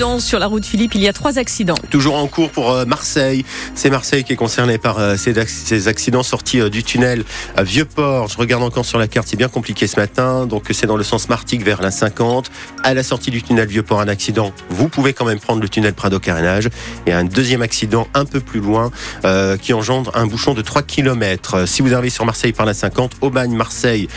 Sur la route Philippe, il y a trois accidents. Toujours en cours pour euh, Marseille. C'est Marseille qui est concerné par euh, ces, ac- ces accidents sortis euh, du tunnel à Vieux-Port. Je regarde encore sur la carte, c'est bien compliqué ce matin. Donc c'est dans le sens Martigues vers la 50. À la sortie du tunnel Vieux-Port, un accident. Vous pouvez quand même prendre le tunnel Prado-Carénage. Et un deuxième accident un peu plus loin qui engendre un bouchon de 3 km. Si vous arrivez sur Marseille par la 50, Aubagne-Marseille,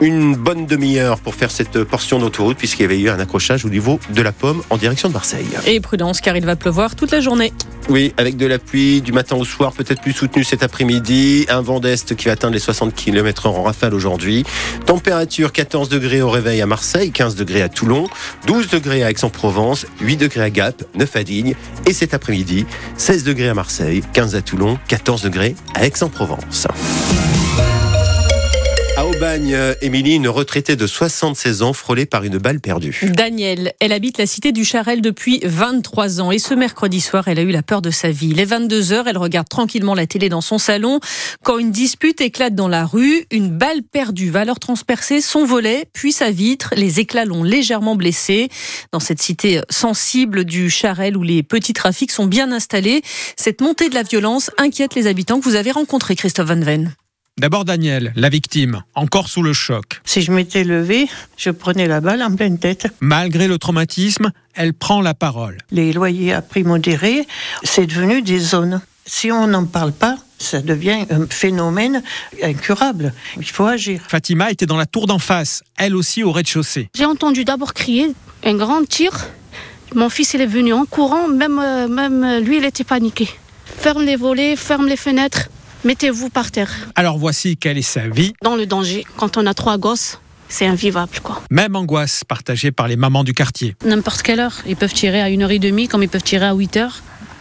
une bonne demi-heure pour faire cette portion d'autoroute puisqu'il y avait eu un accrochage au niveau de la pomme en direction de Marseille. Et prudence car il va pleuvoir toute la journée. Oui, avec de la pluie du matin au soir, peut-être plus soutenu cet après-midi. Un vent d'est qui va atteindre les 60 km en rafale aujourd'hui. Température 14 degrés au réveil à Marseille, 15 degrés à Toulon, 12 degrés à Aix-en-Provence, 8 degrés à Gap, 9 à Digne. Et cet après-midi, 16 degrés à Marseille, 15 à Toulon, 14 degrés à Aix-en-Provence. Aubagne, euh, Émilie, une retraitée de 76 ans frôlée par une balle perdue. Danielle, elle habite la cité du Charel depuis 23 ans et ce mercredi soir, elle a eu la peur de sa vie. Les 22 heures, elle regarde tranquillement la télé dans son salon quand une dispute éclate dans la rue. Une balle perdue va alors transpercer son volet puis sa vitre. Les éclats l'ont légèrement blessée. Dans cette cité sensible du Charel où les petits trafics sont bien installés, cette montée de la violence inquiète les habitants que vous avez rencontrés, Christophe Van Ven. D'abord Daniel, la victime, encore sous le choc. Si je m'étais levé, je prenais la balle en pleine tête. Malgré le traumatisme, elle prend la parole. Les loyers à prix modéré, c'est devenu des zones. Si on n'en parle pas, ça devient un phénomène incurable. Il faut agir. Fatima était dans la tour d'en face, elle aussi au rez-de-chaussée. J'ai entendu d'abord crier un grand tir. Mon fils il est venu en courant, même, euh, même euh, lui il était paniqué. Ferme les volets, ferme les fenêtres, mettez-vous par terre. Alors voici quelle est sa vie. Dans le danger, quand on a trois gosses, c'est invivable quoi. Même angoisse partagée par les mamans du quartier. N'importe quelle heure. Ils peuvent tirer à 1h30 comme ils peuvent tirer à 8h.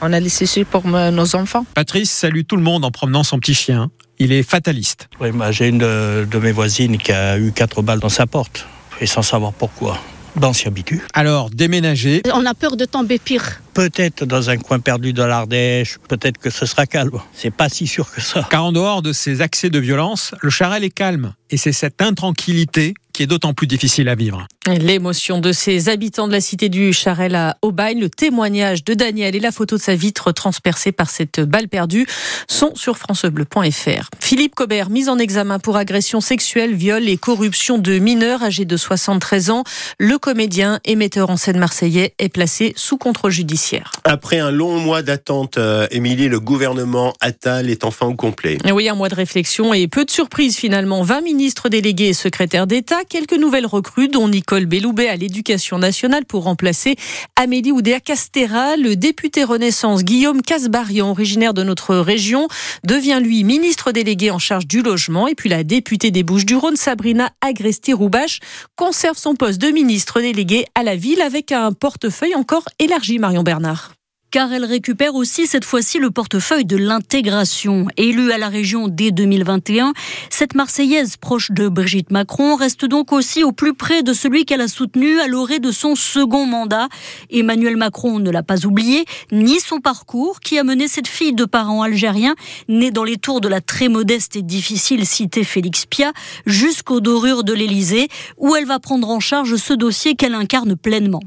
On a laissé ça pour me- nos enfants. Patrice salue tout le monde en promenant son petit chien. Il est fataliste. Oui, j'ai une de, de mes voisines qui a eu quatre balles dans sa porte, et sans savoir pourquoi. Ben, on s'y habitue. Alors, déménager, On a peur de tomber pire. Peut-être dans un coin perdu de l'Ardèche, peut-être que ce sera calme. C'est pas si sûr que ça. car en dehors de ces accès de violence, le Charel est calme. Et c'est cette intranquillité qui est d'autant plus difficile à vivre. L'émotion de ces habitants de la cité du Charel à Aubagne, le témoignage de Daniel et la photo de sa vitre transpercée par cette balle perdue sont sur francebleu.fr. Philippe Cobert, mis en examen pour agression sexuelle, viol et corruption de mineurs âgés de 73 ans. Le comédien et metteur en scène marseillais est placé sous contrôle judiciaire. Après un long mois d'attente, euh, Émilie, le gouvernement Attal est enfin au complet. Et Oui, un mois de réflexion et peu de surprises finalement. 20 ministres délégués et secrétaires d'État, quelques nouvelles recrues, dont Nicole Belloubet à l'éducation nationale pour remplacer Amélie Oudéa-Castera. Le député Renaissance Guillaume Casbarian, originaire de notre région, devient lui ministre délégué en charge du logement. Et puis la députée des Bouches-du-Rhône, Sabrina Agresti-Roubache, conserve son poste de ministre délégué à la ville avec un portefeuille encore élargi, Marion Bernard. Car elle récupère aussi cette fois-ci le portefeuille de l'intégration. Élue à la région dès 2021, cette Marseillaise proche de Brigitte Macron reste donc aussi au plus près de celui qu'elle a soutenu à l'orée de son second mandat. Emmanuel Macron ne l'a pas oublié, ni son parcours qui a mené cette fille de parents algériens, née dans les tours de la très modeste et difficile cité Félix Pia, jusqu'aux dorures de l'Élysée, où elle va prendre en charge ce dossier qu'elle incarne pleinement.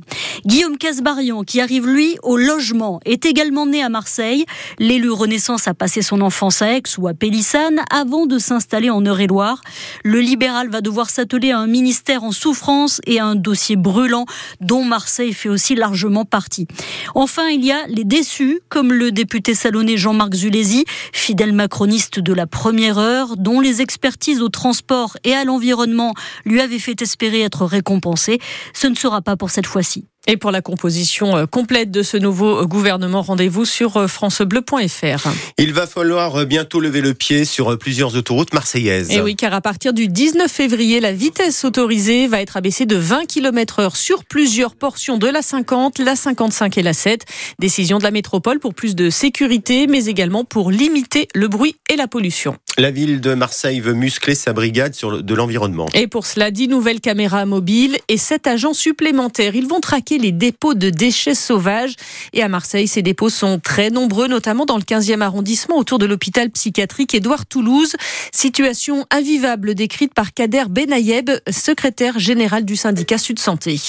Guillaume Casbarian, qui arrive lui au logement, est également né à Marseille. L'élu Renaissance a passé son enfance à Aix ou à Pélissane avant de s'installer en Eure-et-Loire. Le libéral va devoir s'atteler à un ministère en souffrance et à un dossier brûlant dont Marseille fait aussi largement partie. Enfin, il y a les déçus, comme le député salonnais Jean-Marc Zulesi, fidèle macroniste de la première heure, dont les expertises au transport et à l'environnement lui avaient fait espérer être récompensé. Ce ne sera pas pour cette fois-ci. Et pour la composition euh, complète de ce nouveau gouvernement, rendez-vous sur euh, francebleu.fr. Il va falloir bientôt lever le pied sur plusieurs autoroutes marseillaises. Et oui, car à partir du 19 février, la vitesse autorisée va être abaissée de 20 km heure sur plusieurs portions de la 50, la 55 et la 7. Décision de la métropole pour plus de sécurité, mais également pour limiter le bruit et la pollution. La ville de Marseille veut muscler sa brigade sur de l'environnement. Et pour cela, 10 nouvelles caméras mobiles et 7 agents supplémentaires. Ils vont traquer les dépôts de déchets sauvages. Et à Marseille, ces dépôts sont très nombreux, notamment dans le 15e arrondissement, autour de l'hôpital psychiatrique Édouard Toulouse. Situation invivable décrite par Kader Benayeb, secrétaire général du syndicat Sud Santé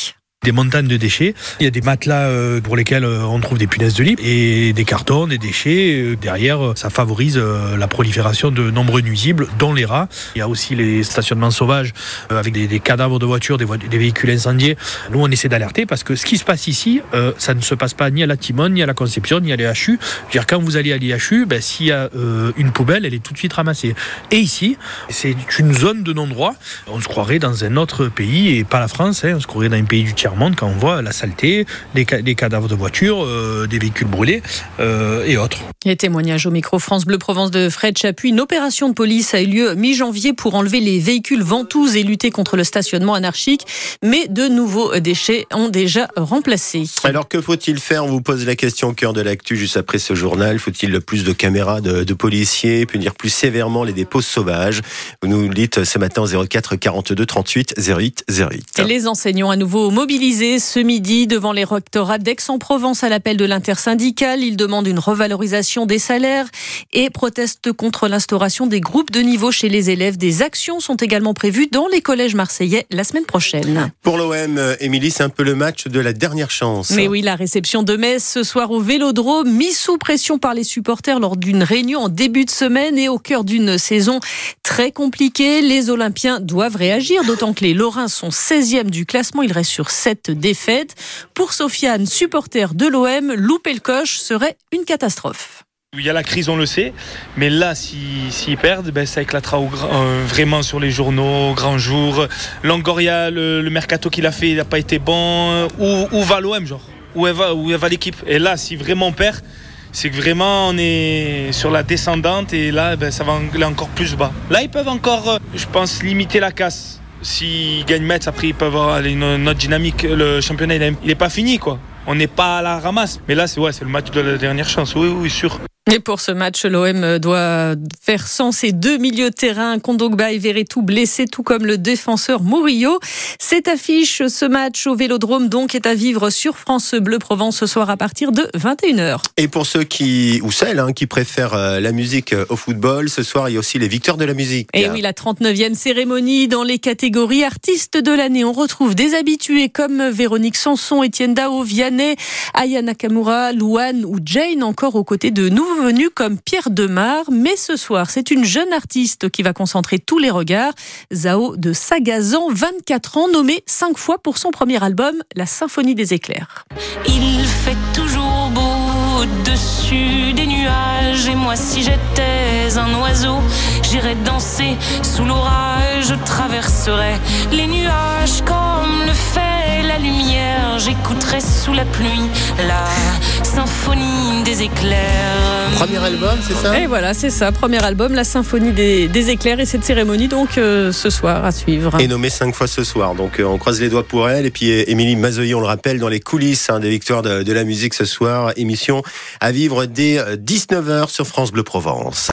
des montagnes de déchets. Il y a des matelas euh, pour lesquels euh, on trouve des punaises de lit et des cartons, des déchets. Euh, derrière, ça favorise la prolifération de nombreux nuisibles, dont les rats. Il y a aussi les stationnements sauvages avec des, cadavres de voitures, des, véhicules incendiés. Nous, on essaie d'alerter parce que ce qui se passe ici, ça ne se passe pas ni à la Timone, ni à la Conception, ni à l'IHU. Dire quand vous allez à l'IHU, ben, s'il y a une poubelle, elle est tout de suite ramassée. Et ici, c'est une zone de non-droit. On se croirait dans un autre pays et pas la France. Hein. on se croirait dans un pays du tiers monde quand on voit la saleté, les, cadavres de voitures, euh, des véhicules brûlés euh, et autres. Et témoignage au micro France Bleu Provence de Fred Chapuis. Une opération de police a eu lieu mi-janvier pour enlever les véhicules ventouses et lutter contre le stationnement anarchique. Mais de nouveaux déchets ont déjà remplacé. Alors que faut-il faire? On vous pose la question au cœur de l'actu juste après ce journal. Faut-il plus de caméras de, de policiers, punir plus sévèrement les dépôts sauvages? Vous nous le dites ce matin 04 42 38 08 08. Et les enseignants à nouveau mobilisés ce midi devant les rectorats d'Aix-en-Provence à l'appel de l'intersyndicale. Ils demandent une revalorisation des salaires et protestent contre l'instauration des groupes de niveau chez les élèves. Des actions sont également prévues dans les collèges marseillais la semaine prochaine. Pour l'OM, Émilie, c'est un peu le match de la dernière chance. Mais oui, la réception de Metz ce soir au Vélodrome, mis sous pression par les supporters lors d'une réunion en début de semaine et au cœur d'une saison très compliquée. Les Olympiens doivent réagir, d'autant que les Lorrains sont 16e du classement. Ils restent sur 7 cette défaite. Pour Sofiane, supporter de l'OM, louper le coche serait une catastrophe. Il y a la crise, on le sait, mais là, s'ils si, perdent, ben, ça éclatera euh, vraiment sur les journaux, au grand jour. Langoria, le, mercato qu'il a fait, il n'a pas été bon. Où, va l'OM, genre? Où va, où va l'équipe? Et là, si vraiment on perd, c'est que vraiment on est sur la descendante et là, ben, ça va encore plus bas. Là, ils peuvent encore, euh, je pense, limiter la casse. S'ils gagnent Metz, après ils peuvent avoir une, autre dynamique. Le championnat, il n'est pas fini, quoi. On n'est pas à la ramasse. Mais là, c'est ouais, le match de la dernière chance. Oui, oui, sûr. Et pour ce match, l'OM doit faire sans ses deux milieux de terrain, Kondogba et Verretou blessés, tout comme le défenseur Murillo. Cette affiche, ce match au Vélodrome, donc, est à vivre sur France Bleu Provence ce soir à partir de 21h. Et pour ceux qui, ou celles, hein, qui préfèrent euh, la musique euh, au football, ce soir, il y a aussi les victoires de la musique. Et oui, la 39e cérémonie dans les catégories artistes de l'année. On retrouve des habitués comme Véronique Sanson, Étienne Dao, Vianney, Aya Nakamura, Louane ou Jane, encore aux côtés de nouveaux comme Pierre Demar, mais ce soir, c'est une jeune artiste qui va concentrer tous les regards. Zao de Sagazan, 24 ans, nommé 5 fois pour son premier album, La Symphonie des éclairs. Il fait toujours beau au-dessus des nuages, et moi si j'étais un oiseau, j'irais danser sous l'orage, je traverserais les nuages comme le fait la lumière, j'écouterais sous la pluie la symphonie des éclairs. Premier album, c'est ça Et voilà, c'est ça, premier album, la symphonie des, éclairs et cette cérémonie donc euh, ce soir à suivre. Et nommé cinq fois ce soir, donc euh, on croise les doigts pour elle. Et puis Émilie Mazoyer, on le rappelle, dans les coulisses hein, des victoires de, de la musique ce soir, émission à vivre dès 19h euh, sur France Bleu Provence.